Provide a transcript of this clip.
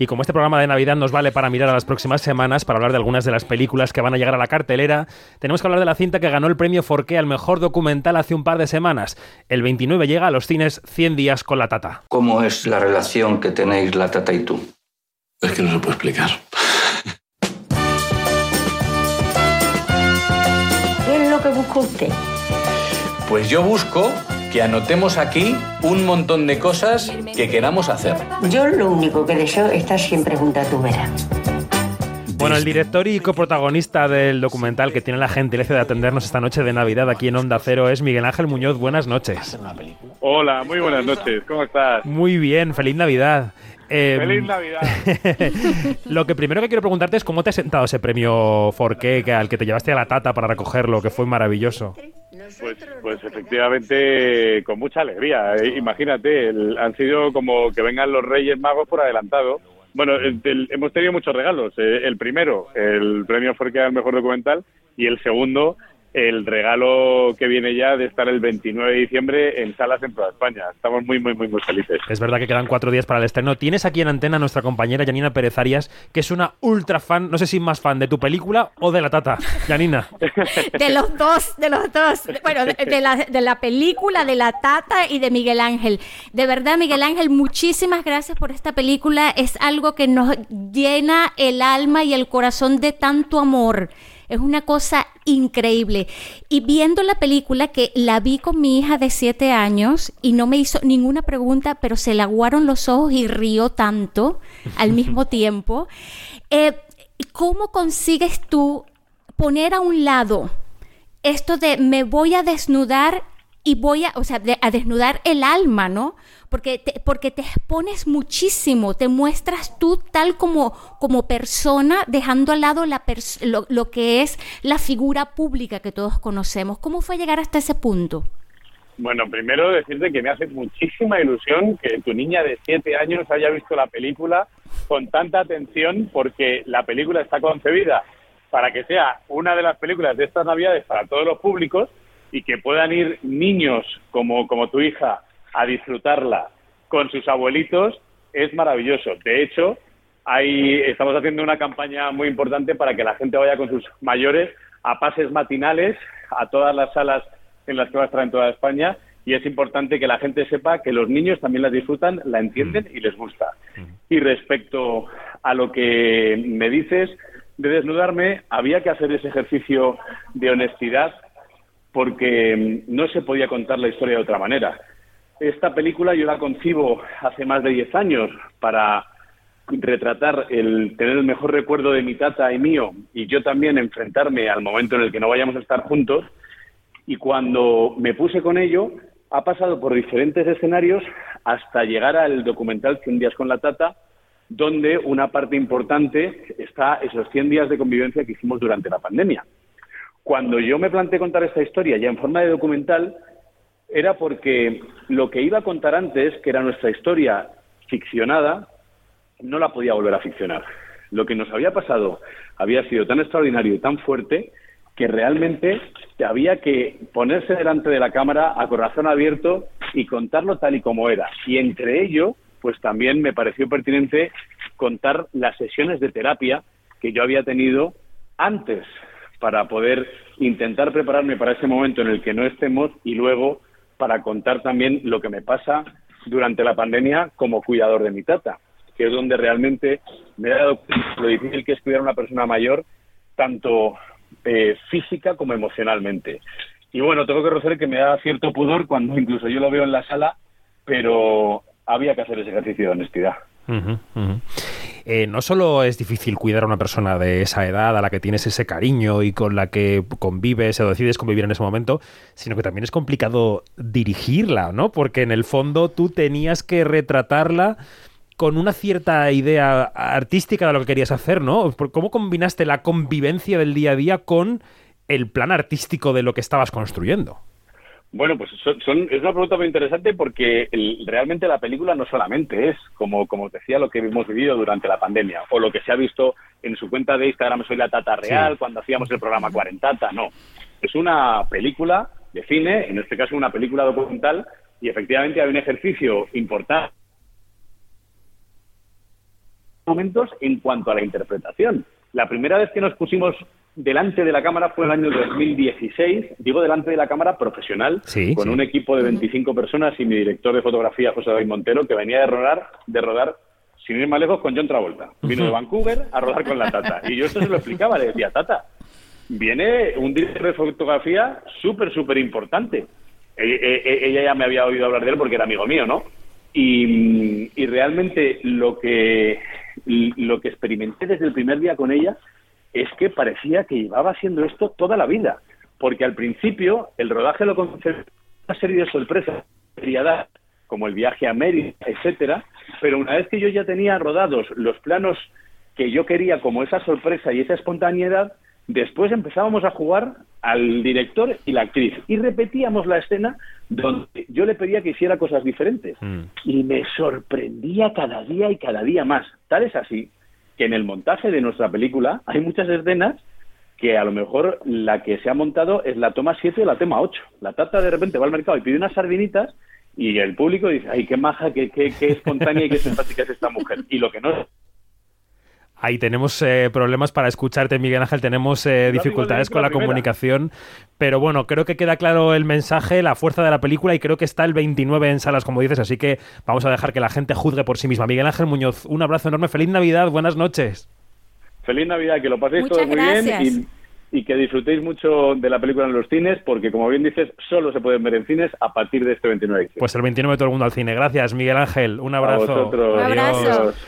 Y como este programa de Navidad nos vale para mirar a las próximas semanas, para hablar de algunas de las películas que van a llegar a la cartelera, tenemos que hablar de la cinta que ganó el premio Forqué al mejor documental hace un par de semanas. El 29 llega a los cines 100 días con la Tata. ¿Cómo es la relación que tenéis la Tata y tú? Es que no se puede explicar. ¿Qué es lo que busca usted? Pues yo busco que anotemos aquí un montón de cosas que queramos hacer. Yo lo único que deseo es estar siempre junto a tu vera. Bueno, el director y coprotagonista del documental que tiene la gentileza de atendernos esta noche de Navidad aquí en Onda Cero es Miguel Ángel Muñoz. Buenas noches. Hola, muy buenas noches. ¿Cómo estás? Muy bien, feliz Navidad. Eh, ¡Feliz Navidad! lo que primero que quiero preguntarte es cómo te ha sentado ese premio Forqué al que te llevaste a la tata para recogerlo, que fue maravilloso. Pues, pues efectivamente, con mucha alegría. Eh, imagínate, el- han sido como que vengan los Reyes Magos por adelantado. Bueno, el- el- hemos tenido muchos regalos. Eh, el primero, el premio Forqué al mejor documental, y el segundo, el regalo que viene ya de estar el 29 de diciembre en salas en toda España. Estamos muy, muy, muy, muy felices. Es verdad que quedan cuatro días para el estreno. Tienes aquí en antena a nuestra compañera Janina Pérez Arias, que es una ultra fan, no sé si más fan de tu película o de la tata. Janina. De los dos, de los dos. Bueno, de, de la, de la película, de la Tata y de Miguel Ángel. De verdad, Miguel Ángel, muchísimas gracias por esta película. Es algo que nos llena el alma y el corazón de tanto amor. Es una cosa increíble. Y viendo la película, que la vi con mi hija de siete años y no me hizo ninguna pregunta, pero se le aguaron los ojos y rió tanto al mismo tiempo. Eh, ¿Cómo consigues tú poner a un lado esto de me voy a desnudar y voy a, o sea, de- a desnudar el alma, ¿no? Porque te, porque te expones muchísimo, te muestras tú tal como, como persona, dejando al lado la pers- lo, lo que es la figura pública que todos conocemos. ¿Cómo fue llegar hasta ese punto? Bueno, primero decirte que me hace muchísima ilusión que tu niña de siete años haya visto la película con tanta atención porque la película está concebida para que sea una de las películas de estas navidades para todos los públicos y que puedan ir niños como, como tu hija a disfrutarla con sus abuelitos es maravilloso. De hecho, hay, estamos haciendo una campaña muy importante para que la gente vaya con sus mayores a pases matinales a todas las salas en las que va a estar en toda España y es importante que la gente sepa que los niños también la disfrutan, la entienden y les gusta. Y respecto a lo que me dices de desnudarme, había que hacer ese ejercicio de honestidad porque mm, no se podía contar la historia de otra manera. Esta película yo la concibo hace más de 10 años para retratar el tener el mejor recuerdo de mi tata y mío y yo también enfrentarme al momento en el que no vayamos a estar juntos y cuando me puse con ello ha pasado por diferentes escenarios hasta llegar al documental 100 días con la tata donde una parte importante está esos 100 días de convivencia que hicimos durante la pandemia. Cuando yo me planteé contar esta historia ya en forma de documental era porque lo que iba a contar antes, que era nuestra historia ficcionada, no la podía volver a ficcionar. Lo que nos había pasado había sido tan extraordinario y tan fuerte que realmente había que ponerse delante de la cámara a corazón abierto y contarlo tal y como era. Y entre ello, pues también me pareció pertinente contar las sesiones de terapia que yo había tenido antes para poder intentar prepararme para ese momento en el que no estemos y luego para contar también lo que me pasa durante la pandemia como cuidador de mi tata, que es donde realmente me he dado lo difícil que es cuidar a una persona mayor, tanto eh, física como emocionalmente. Y bueno, tengo que reconocer que me da cierto pudor cuando incluso yo lo veo en la sala, pero había que hacer ese ejercicio de honestidad. Ujú. Eh, no solo es difícil cuidar a una persona de esa edad a la que tienes ese cariño y con la que convives o decides convivir en ese momento, sino que también es complicado dirigirla, ¿no? Porque en el fondo tú tenías que retratarla con una cierta idea artística de lo que querías hacer, ¿no? ¿Cómo combinaste la convivencia del día a día con el plan artístico de lo que estabas construyendo? Bueno, pues son, son- es una pregunta muy interesante porque el- realmente la película no solamente es, como, como decía, lo que hemos vivido durante la pandemia o lo que se ha visto en su cuenta de Instagram Soy la Tata Real Sí. cuando hacíamos el programa Cuarentata, no. Es una película de cine, en este caso una película documental, y efectivamente hay un ejercicio importante momentos en cuanto a la interpretación. La primera vez que nos pusimos delante de la cámara fue en el año 2016, digo delante de la cámara profesional, Sí, con sí. un equipo de 25 personas y mi director de fotografía, José David Montero, que venía de rodar, de rodar sin ir más lejos, con John Travolta. Vino de Vancouver a rodar con la Tata. Y yo esto se lo explicaba, le decía, Tata, viene un director de fotografía súper, súper importante. E- e- e- Ella ya me había oído hablar de él porque era amigo mío, ¿no? Y, y realmente lo que, lo que experimenté desde el primer día con ella es que parecía que llevaba haciendo esto toda la vida. Porque al principio el rodaje lo concebía una serie de sorpresas dar, como el viaje a Mérida, etcétera, pero una vez que yo ya tenía rodados los planos que yo quería como esa sorpresa y esa espontaneidad, después empezábamos a jugar al director y la actriz y repetíamos la escena donde yo le pedía que hiciera cosas diferentes Mm. y me sorprendía cada día y cada día más. Tal es así que en el montaje de nuestra película hay muchas escenas que a lo mejor la que se ha montado es la toma 7 o la toma 8. La tata de repente va al mercado y pide unas sardinitas y el público dice, ay, qué maja, qué, qué, qué espontánea y qué simpática es esta mujer. Y lo que no Ahí tenemos eh, problemas para escucharte, Miguel Ángel. Tenemos eh, dificultades de con la comunicación. Pero bueno, creo que queda claro el mensaje, la fuerza de la película y creo que está el 29 en salas, como dices. Así que vamos a dejar que la gente juzgue por sí misma. Miguel Ángel Muñoz, un abrazo enorme. Feliz Navidad, buenas noches. Feliz Navidad, que lo paséis Muchas todos muy gracias. bien y, y que disfrutéis mucho de la película en los cines, porque como bien dices, solo se pueden ver en cines a partir de este 29 de diciembre. Pues el 29 todo el mundo al cine. Gracias, Miguel Ángel. Un A abrazo. vosotros. Un abrazo. Adiós.